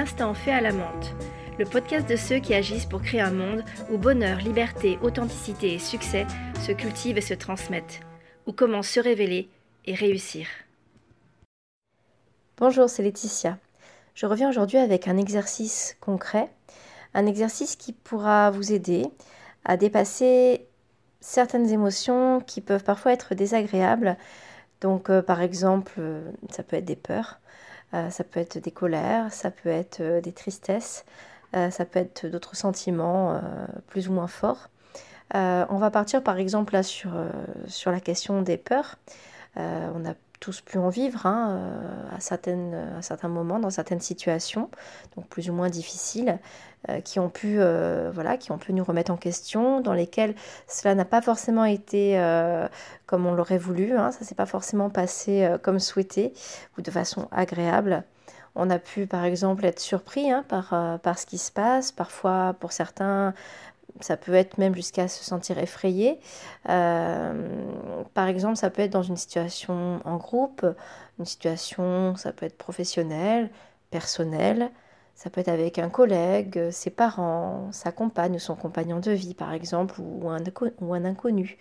l'instant fait à la menthe, le podcast de ceux qui agissent pour créer un monde où bonheur, liberté, authenticité et succès se cultivent et se transmettent, ou comment se révéler et réussir. Bonjour, c'est Laetitia. Je reviens aujourd'hui avec un exercice concret, un exercice qui pourra vous aider à dépasser certaines émotions qui peuvent parfois être désagréables. Donc euh, par exemple, euh, ça peut être des peurs, ça peut être des colères, ça peut être des tristesses, ça peut être d'autres sentiments plus ou moins forts. on va partir par exemple là sur, sur la question des peurs. on a tous pu en vivre hein, euh, à, certaines, à certains moments, dans certaines situations, donc plus ou moins difficiles, euh, qui, ont pu, euh, nous remettre en question, dans lesquelles cela n'a pas forcément été comme on l'aurait voulu, hein, ça s'est pas forcément passé comme souhaité ou de façon agréable. On a pu par exemple être surpris hein, par, par ce qui se passe, parfois pour certains ça peut être même jusqu'à se sentir effrayé. Euh, par exemple, ça peut être dans une situation en groupe, une situation, ça peut être professionnelle, personnelle, ça peut être avec un collègue, ses parents, sa compagne ou son compagnon de vie, par exemple, ou un, ou un inconnu.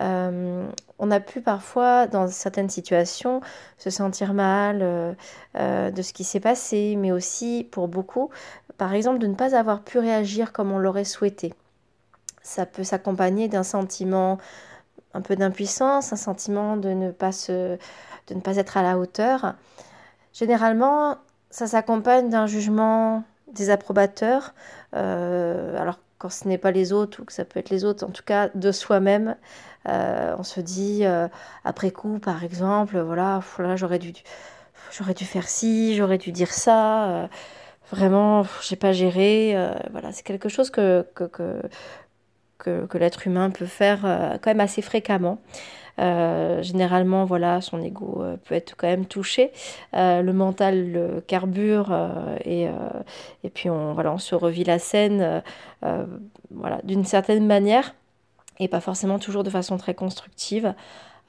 Euh, on a pu parfois, dans certaines situations, se sentir mal euh, de ce qui s'est passé, mais aussi pour beaucoup, par exemple, de ne pas avoir pu réagir comme on l'aurait souhaité ça peut s'accompagner d'un sentiment un peu d'impuissance, un sentiment de ne pas se, de ne pas être à la hauteur. Généralement, ça s'accompagne d'un jugement désapprobateur. Euh, alors quand ce n'est pas les autres ou que ça peut être les autres, en tout cas de soi-même, euh, on se dit euh, après coup, par exemple, voilà, j'aurais dû, j'aurais dû faire ci, j'aurais dû dire ça. vraiment, j'ai pas géré. voilà, c'est quelque chose que, que, que que, l'être humain peut faire euh, quand même assez fréquemment. Euh, généralement, voilà, son ego euh, peut être quand même touché. le mental le carbure et, puis on, se revit la scène d'une certaine manière et pas forcément toujours de façon très constructive.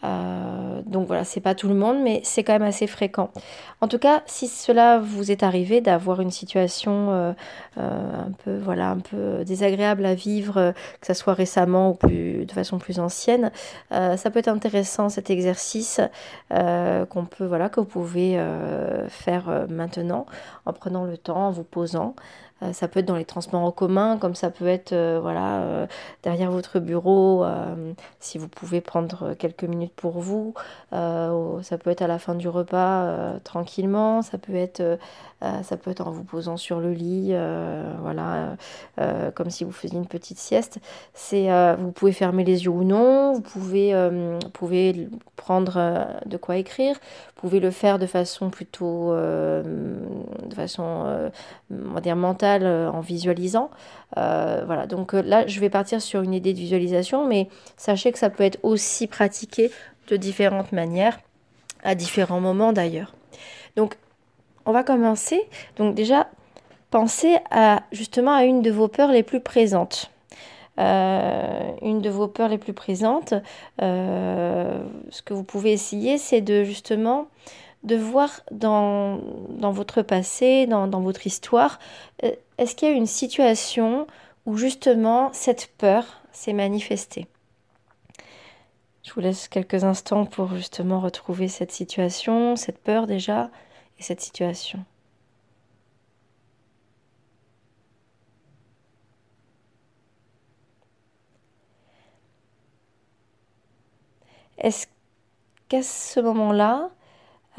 Euh, donc voilà, c'est pas tout le monde, mais c'est quand même assez fréquent. En tout cas, si cela vous est arrivé d'avoir une situation euh, euh, un peu voilà un peu désagréable à vivre, que ce soit récemment ou de façon plus ancienne, ça peut être intéressant cet exercice qu'on peut voilà que vous pouvez faire maintenant en prenant le temps, en vous posant. Euh, ça peut être dans les transports en commun, comme ça peut être euh, voilà, euh, derrière votre bureau, si vous pouvez prendre quelques minutes pour vous. ça peut être à la fin du repas, tranquillement. Ça peut, être, ça peut être en vous posant sur le lit, voilà, comme si vous faisiez une petite sieste. Vous pouvez fermer les yeux ou non. Vous pouvez, pouvez prendre de quoi écrire. Pouvez le faire de façon plutôt, de façon, on va dire mentale euh, en visualisant. Euh, voilà, donc euh, là, je vais partir sur une idée de visualisation, mais sachez que ça peut être aussi pratiqué de différentes manières, à différents moments d'ailleurs. Donc, on va commencer. Donc déjà, pensez à justement à une de vos peurs les plus présentes. Une de vos peurs les plus présentes, ce que vous pouvez essayer, c'est de justement de voir dans, dans votre passé, dans, dans votre histoire, euh, est-ce qu'il y a une situation où justement cette peur s'est manifestée? Je vous laisse quelques instants pour justement retrouver cette situation, cette peur déjà, et cette situation. Est-ce qu'à ce moment-là,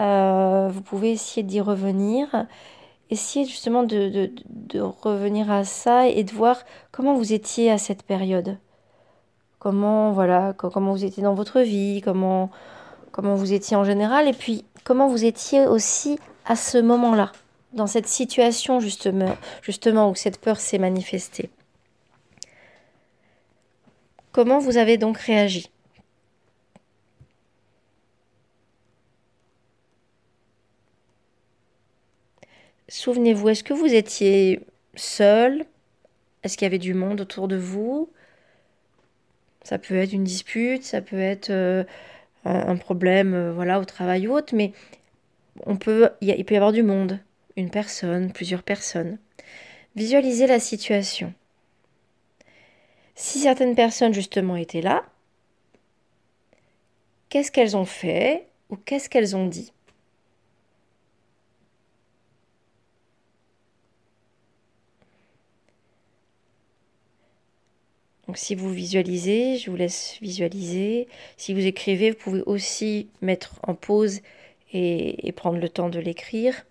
euh, vous pouvez essayer d'y revenir. Essayez justement de, revenir à ça et de voir comment vous étiez à cette période? Comment, voilà, comment vous étiez dans votre vie, comment, comment vous étiez en général, et puis comment vous étiez aussi à ce moment-là, dans cette situation justement, justement où cette peur s'est manifestée? Comment vous avez donc réagi? Souvenez-vous, est-ce que vous étiez seul? Est-ce qu'il y avait du monde autour de vous? Ça peut être une dispute, ça peut être euh, un problème euh, voilà, au travail ou autre, mais on peut, il, peut y avoir du monde. une personne, plusieurs personnes. Visualisez la situation. Si certaines personnes justement étaient là, qu'est-ce qu'elles ont fait ou qu'est-ce qu'elles ont dit? Donc si vous visualisez, je vous laisse visualiser. Si vous écrivez, vous pouvez aussi mettre en pause et, prendre le temps de l'écrire.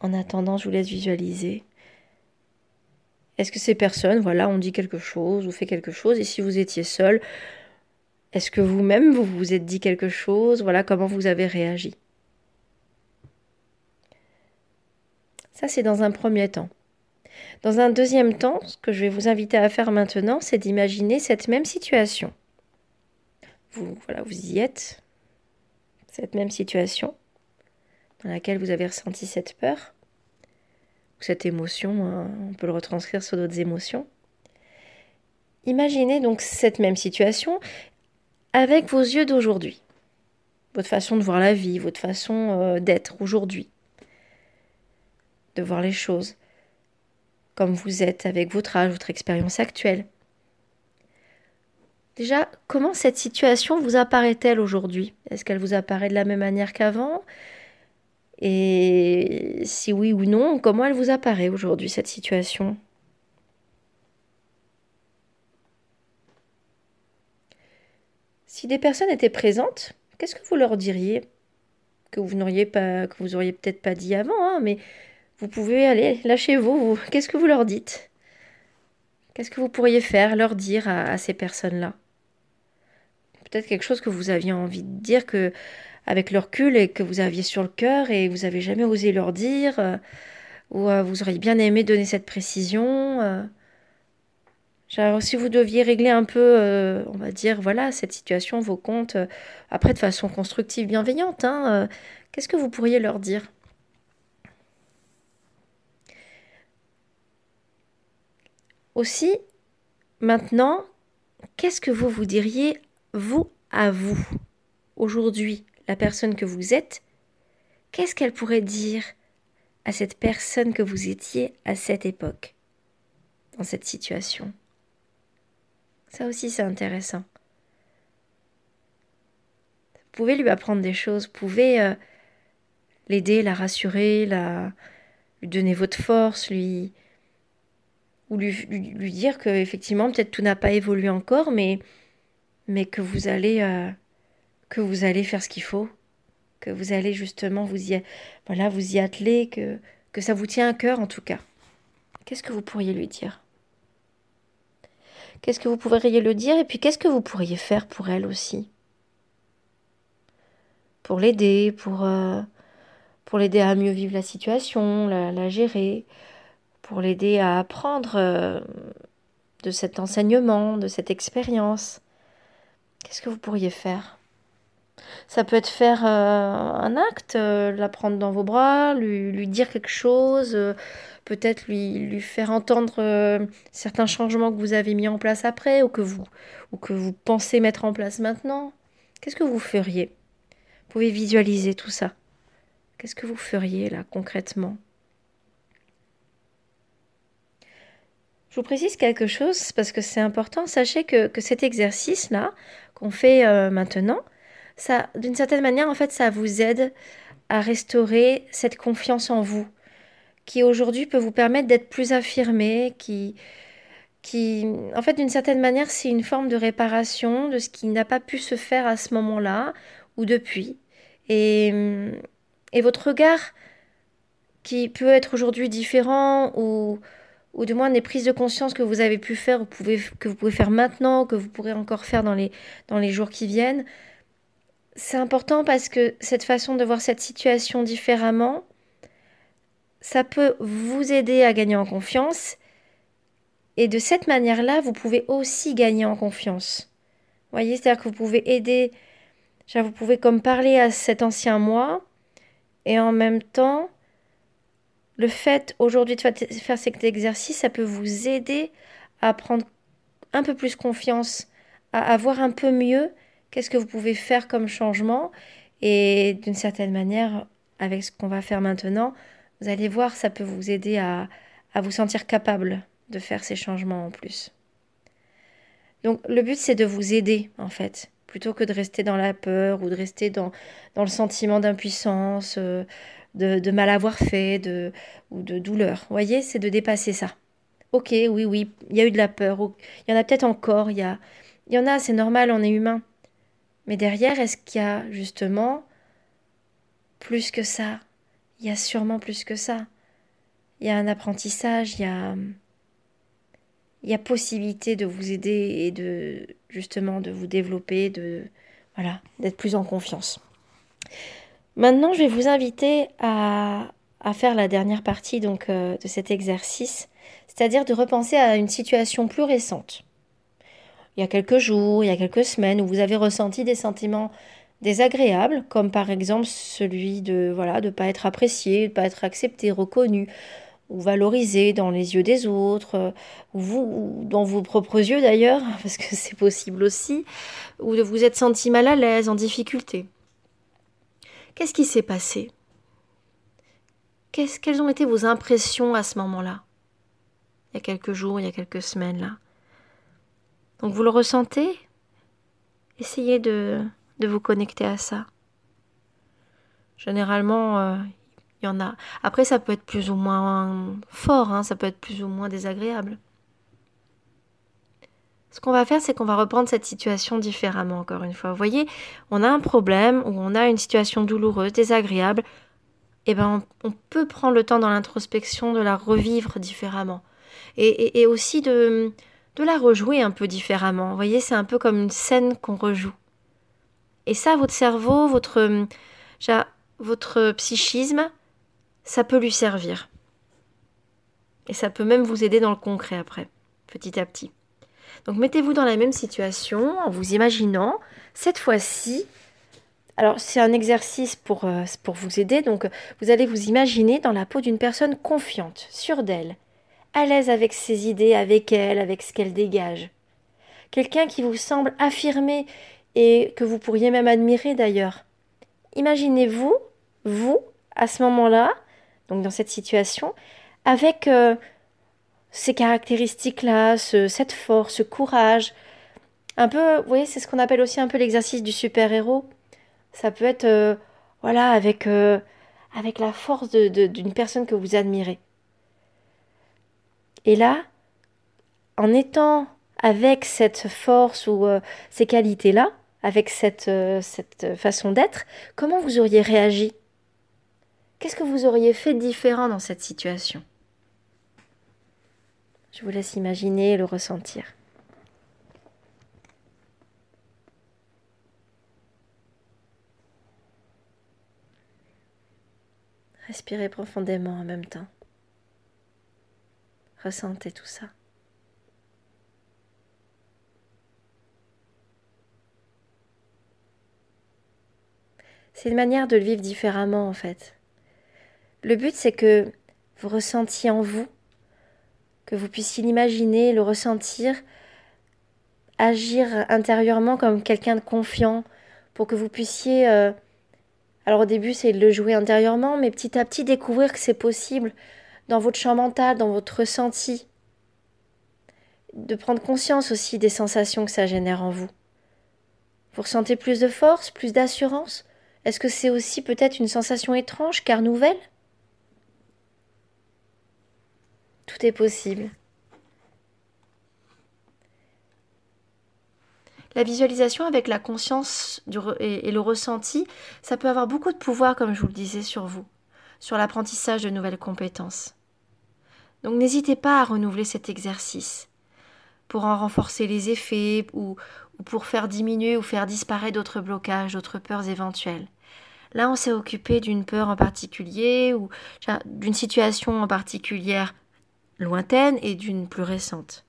En attendant, je vous laisse visualiser. Est-ce que ces personnes, voilà, ont dit quelque chose ou fait quelque chose? Et si vous étiez seul, est-ce que vous-même, vous vous êtes dit quelque chose? Voilà, comment vous avez réagi? Ça, c'est dans un premier temps. Dans un deuxième temps, ce que je vais vous inviter à faire maintenant, c'est d'imaginer cette même situation. Vous, voilà, vous y êtes, cette même situation dans laquelle vous avez ressenti cette peur, cette émotion, hein, on peut le retranscrire sur d'autres émotions. Imaginez donc cette même situation avec vos yeux d'aujourd'hui, votre façon de voir la vie, votre façon euh, d'être aujourd'hui, de voir les choses vous êtes avec votre âge, votre expérience actuelle. Déjà, comment cette situation vous apparaît-elle aujourd'hui? Est-ce qu'elle vous apparaît de la même manière qu'avant? Et si oui ou non, comment elle vous apparaît aujourd'hui, cette situation? Si des personnes étaient présentes, qu'est-ce que vous leur diriez? Que vous n'auriez pas, que vous auriez peut-être pas dit avant, hein, mais vous pouvez aller, lâchez-vous. Qu'est-ce que vous leur dites? Qu'est-ce que vous pourriez faire, leur dire à, ces personnes-là? Peut-être quelque chose que vous aviez envie de dire que avec leur recul et que vous aviez sur le cœur et vous avez jamais osé leur dire, euh, ou euh, vous auriez bien aimé donner cette précision. Euh. si vous deviez régler un peu, on va dire, voilà, cette situation, vos comptes, après de façon constructive, bienveillante, hein, qu'est-ce que vous pourriez leur dire? Aussi, maintenant, qu'est-ce que vous vous diriez, vous, à vous, aujourd'hui, la personne que vous êtes? Qu'est-ce qu'elle pourrait dire à cette personne que vous étiez à cette époque, dans cette situation? Ça aussi, c'est intéressant. Vous pouvez lui apprendre des choses, vous pouvez euh, l'aider, la rassurer, la, lui donner votre force, lui, ou lui, lui, dire que effectivement peut-être tout n'a pas évolué encore, mais, mais que vous allez euh, que vous allez faire ce qu'il faut, que vous allez justement vous y voilà vous y atteler, que que ça vous tient à cœur en tout cas. Qu'est-ce que vous pourriez lui dire? Qu'est-ce que vous pourriez le dire? Et puis qu'est-ce que vous pourriez faire pour elle aussi? Pour l'aider, pour euh, pour l'aider à mieux vivre la situation, la gérer, pour l'aider à apprendre euh, de cet enseignement, de cette expérience. Qu'est-ce que vous pourriez faire? Ça peut être faire euh, un acte, euh, la prendre dans vos bras, lui, dire quelque chose, peut-être lui, faire entendre certains changements que vous avez mis en place après ou que vous, ou que vous pensez mettre en place maintenant. Qu'est-ce que vous feriez? Vous pouvez visualiser tout ça. Qu'est-ce que vous feriez là concrètement? Je vous précise quelque chose parce que c'est important. Sachez que, cet exercice-là qu'on fait euh, maintenant, ça, d'une certaine manière, en fait, ça vous aide à restaurer cette confiance en vous, qui aujourd'hui peut vous permettre d'être plus affirmé, qui, qui, en fait, d'une certaine manière, c'est une forme de réparation de ce qui n'a pas pu se faire à ce moment-là ou depuis. Et, et votre regard, qui peut être aujourd'hui différent ou ou du moins des prises de conscience que vous avez pu faire, pouvez, que vous pouvez faire maintenant, que vous pourrez encore faire dans les, dans les jours qui viennent. C'est important parce que cette façon de voir cette situation différemment, ça peut vous aider à gagner en confiance. Et de cette manière-là, vous pouvez aussi gagner en confiance. Vous voyez, c'est-à-dire que vous pouvez aider, vous pouvez comme parler à cet ancien moi, et en même temps, le fait aujourd'hui de faire cet exercice, ça peut vous aider à prendre un peu plus confiance, à, voir un peu mieux qu'est-ce que vous pouvez faire comme changement et d'une certaine manière, avec ce qu'on va faire maintenant, Vous allez voir, ça peut vous aider à, vous sentir capable de faire ces changements en plus. Donc le but c'est de vous aider en fait, plutôt que de rester dans la peur ou de rester dans, dans le sentiment d'impuissance, euh, de, mal avoir fait de, ou de douleur. Vous voyez, c'est de dépasser ça. Ok, oui, oui, il y a eu de la peur, il y en a peut-être encore, il y, a, il y en a, c'est normal, on est humain. Mais derrière, est-ce qu'il y a justement plus que ça? Il y a sûrement plus que ça. Il y a un apprentissage, il y a il y a possibilité de vous aider et de justement de vous développer, de voilà, d'être plus en confiance. Maintenant, je vais vous inviter à, faire la dernière partie donc euh, de cet exercice, c'est-à-dire de repenser à une situation plus récente. Il y a quelques jours, il y a quelques semaines où vous avez ressenti des sentiments désagréables, comme par exemple celui de voilà de pas être apprécié, de pas être accepté, reconnu, ou valoriser dans les yeux des autres, euh, ou vous, dans vos propres yeux d'ailleurs, parce que c'est possible aussi, ou de vous être senti mal à l'aise, en difficulté. Qu'est-ce qui s'est passé? Quelles ont été vos impressions à ce moment-là? Il y a quelques jours, il y a quelques semaines là. Donc vous le ressentez? Essayez de, de vous connecter à ça. Généralement, euh, il y en a. Après, ça peut être plus ou moins fort, hein, ça peut être plus ou moins désagréable. Ce qu'on va faire, c'est qu'on va reprendre cette situation différemment, encore une fois. Vous voyez, on a un problème ou on a une situation douloureuse, désagréable. Eh ben, on, peut prendre le temps dans l'introspection de la revivre différemment. Et, aussi de, de la rejouer un peu différemment. Vous voyez, c'est un peu comme une scène qu'on rejoue. Et ça, votre cerveau, votre, votre psychisme, ça peut lui servir. Et ça peut même vous aider dans le concret après, petit à petit. Donc mettez-vous dans la même situation en vous imaginant, cette fois-ci, alors c'est un exercice pour, euh, pour vous aider, donc vous allez vous imaginer dans la peau d'une personne confiante, sûre d'elle, à l'aise avec ses idées, avec elle, avec ce qu'elle dégage. Quelqu'un qui vous semble affirmé et que vous pourriez même admirer d'ailleurs. Imaginez-vous, vous, à ce moment-là, donc dans cette situation, avec euh, ces caractéristiques-là, cette force, ce courage. Un peu, vous voyez, c'est ce qu'on appelle aussi un peu l'exercice du super-héros. Ça peut être, euh, voilà, avec, euh, avec la force d'une personne que vous admirez. Et là, en étant avec cette force ou ces qualités-là, avec cette, cette façon d'être, comment vous auriez réagi? Qu'est-ce que vous auriez fait différent dans cette situation? Je vous laisse imaginer et le ressentir. Respirez profondément en même temps. Ressentez tout ça. C'est une manière de le vivre différemment en fait. Le but, c'est que vous ressentiez en vous, que vous puissiez l'imaginer, le ressentir, agir intérieurement comme quelqu'un de confiant, pour que vous puissiez... Euh, alors au début, c'est de le jouer intérieurement, mais petit à petit découvrir que c'est possible dans votre champ mental, dans votre ressenti, de prendre conscience aussi des sensations que ça génère en vous. Vous ressentez plus de force, plus d'assurance? Est-ce que c'est aussi peut-être une sensation étrange car nouvelle? Tout est possible. La visualisation avec la conscience et, le ressenti, ça peut avoir beaucoup de pouvoir, comme je vous le disais, sur vous, sur l'apprentissage de nouvelles compétences. Donc n'hésitez pas à renouveler cet exercice pour en renforcer les effets ou, ou pour faire diminuer ou faire disparaître d'autres blocages, d'autres peurs éventuelles. Là, on s'est occupé d'une peur en particulier ou d'une situation en particulière lointaine et d'une plus récente.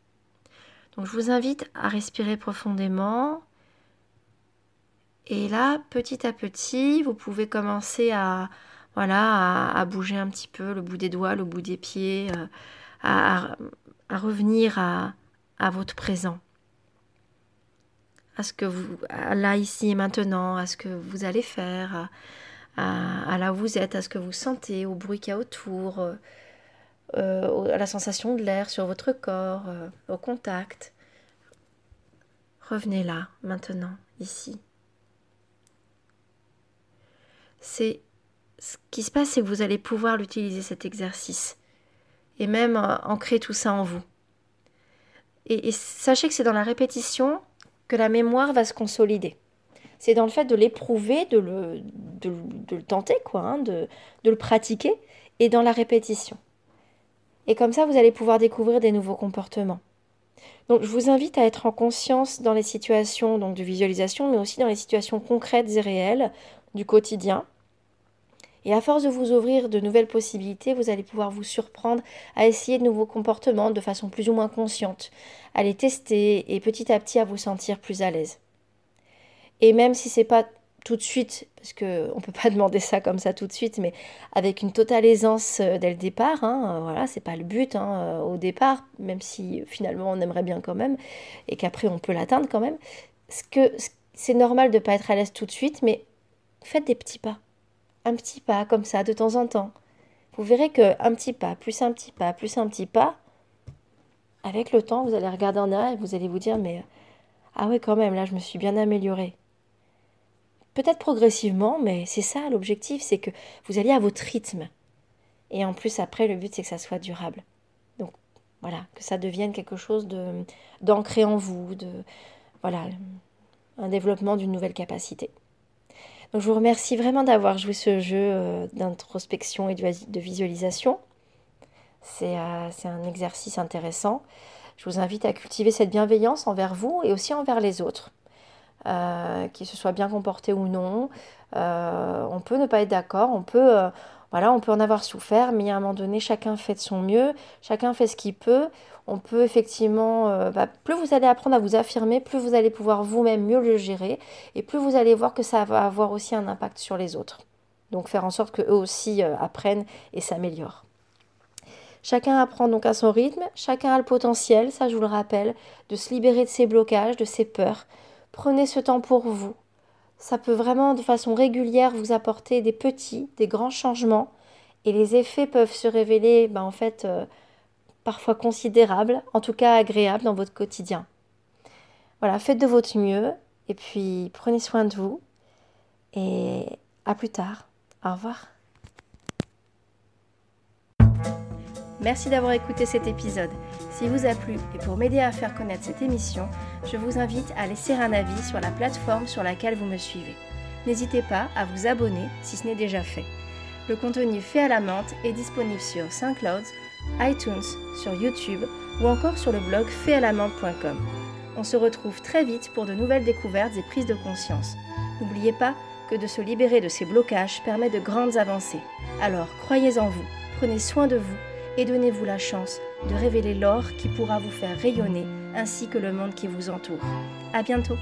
Donc je vous invite à respirer profondément. Et là, petit à petit, vous pouvez commencer à, voilà, à, bouger un petit peu le bout des doigts, le bout des pieds, euh, à, revenir à, à votre présent, à ce que vous, là, ici et maintenant, à ce que vous allez faire, à, là où vous êtes, à ce que vous sentez, au bruit qu'il y a autour, euh, euh, à la sensation de l'air sur votre corps, euh, au contact. Revenez là, maintenant, ici. C'est ce qui se passe, c'est que vous allez pouvoir l'utiliser cet exercice et même ancrer tout ça en vous. Et, sachez que c'est dans la répétition que la mémoire va se consolider. C'est dans le fait de l'éprouver, de le, de, le tenter, quoi, hein, de, de le pratiquer, et dans la répétition. Et comme ça, vous allez pouvoir découvrir des nouveaux comportements. Donc, je vous invite à être en conscience dans les situations donc, de visualisation, mais aussi dans les situations concrètes et réelles du quotidien. Et à force de vous ouvrir de nouvelles possibilités, vous allez pouvoir vous surprendre à essayer de nouveaux comportements de façon plus ou moins consciente, à les tester et petit à petit à vous sentir plus à l'aise. Et même si c'est pas tout de suite, parce qu'on ne peut pas demander ça comme ça tout de suite, mais avec une totale aisance euh, dès le départ, hein, euh, voilà, c'est pas le but hein, euh, au départ, même si finalement on aimerait bien quand même, et qu'après on peut l'atteindre quand même. Ce que c'est normal de ne pas être à l'aise tout de suite, mais faites des petits pas un petit pas comme ça de temps en temps. Vous verrez que un petit pas, plus un petit pas, plus un petit pas, avec le temps, vous allez regarder en arrière et vous allez vous dire mais ah ouais quand même là je me suis bien améliorée. Peut-être progressivement, mais c'est ça l'objectif, c'est que vous alliez à votre rythme. Et en plus après le but c'est que ça soit durable. Donc voilà, que ça devienne quelque chose d'ancré en vous, de voilà, un développement d'une nouvelle capacité. Donc je vous remercie vraiment d'avoir joué ce jeu euh, d'introspection et de visualisation. Euh, c'est un exercice intéressant. Je vous invite à cultiver cette bienveillance envers vous et aussi envers les autres. Euh, qu'ils se soient bien comportés ou non. on peut ne pas être d'accord, on peut, voilà, on peut en avoir souffert, mais à un moment donné, chacun fait de son mieux, chacun fait ce qu'il peut on peut effectivement, euh, bah, plus vous allez apprendre à vous affirmer, plus vous allez pouvoir vous-même mieux le gérer, et plus vous allez voir que ça va avoir aussi un impact sur les autres. Donc faire en sorte qu'eux aussi euh, apprennent et s'améliorent. Chacun apprend donc à son rythme, chacun a le potentiel, ça je vous le rappelle, de se libérer de ses blocages, de ses peurs. Prenez ce temps pour vous. Ça peut vraiment de façon régulière vous apporter des petits, des grands changements, et les effets peuvent se révéler bah, en fait euh, parfois considérable, en tout cas agréable dans votre quotidien. Voilà, faites de votre mieux et puis prenez soin de vous et à plus tard. Au revoir. Merci d'avoir écouté cet épisode. S'il vous a plu et pour m'aider à faire connaître cette émission, je vous invite à laisser un avis sur la plateforme sur laquelle vous me suivez. N'hésitez pas à vous abonner si ce n'est déjà fait. Le contenu fait à la menthe est disponible sur SoundCloud, iTunes, sur YouTube ou encore sur le blog faitalamente.com. On se retrouve très vite pour de nouvelles découvertes et prises de conscience. N'oubliez pas que de se libérer de ces blocages permet de grandes avancées. Alors croyez en vous, prenez soin de vous et donnez-vous la chance de révéler l'or qui pourra vous faire rayonner ainsi que le monde qui vous entoure. À bientôt!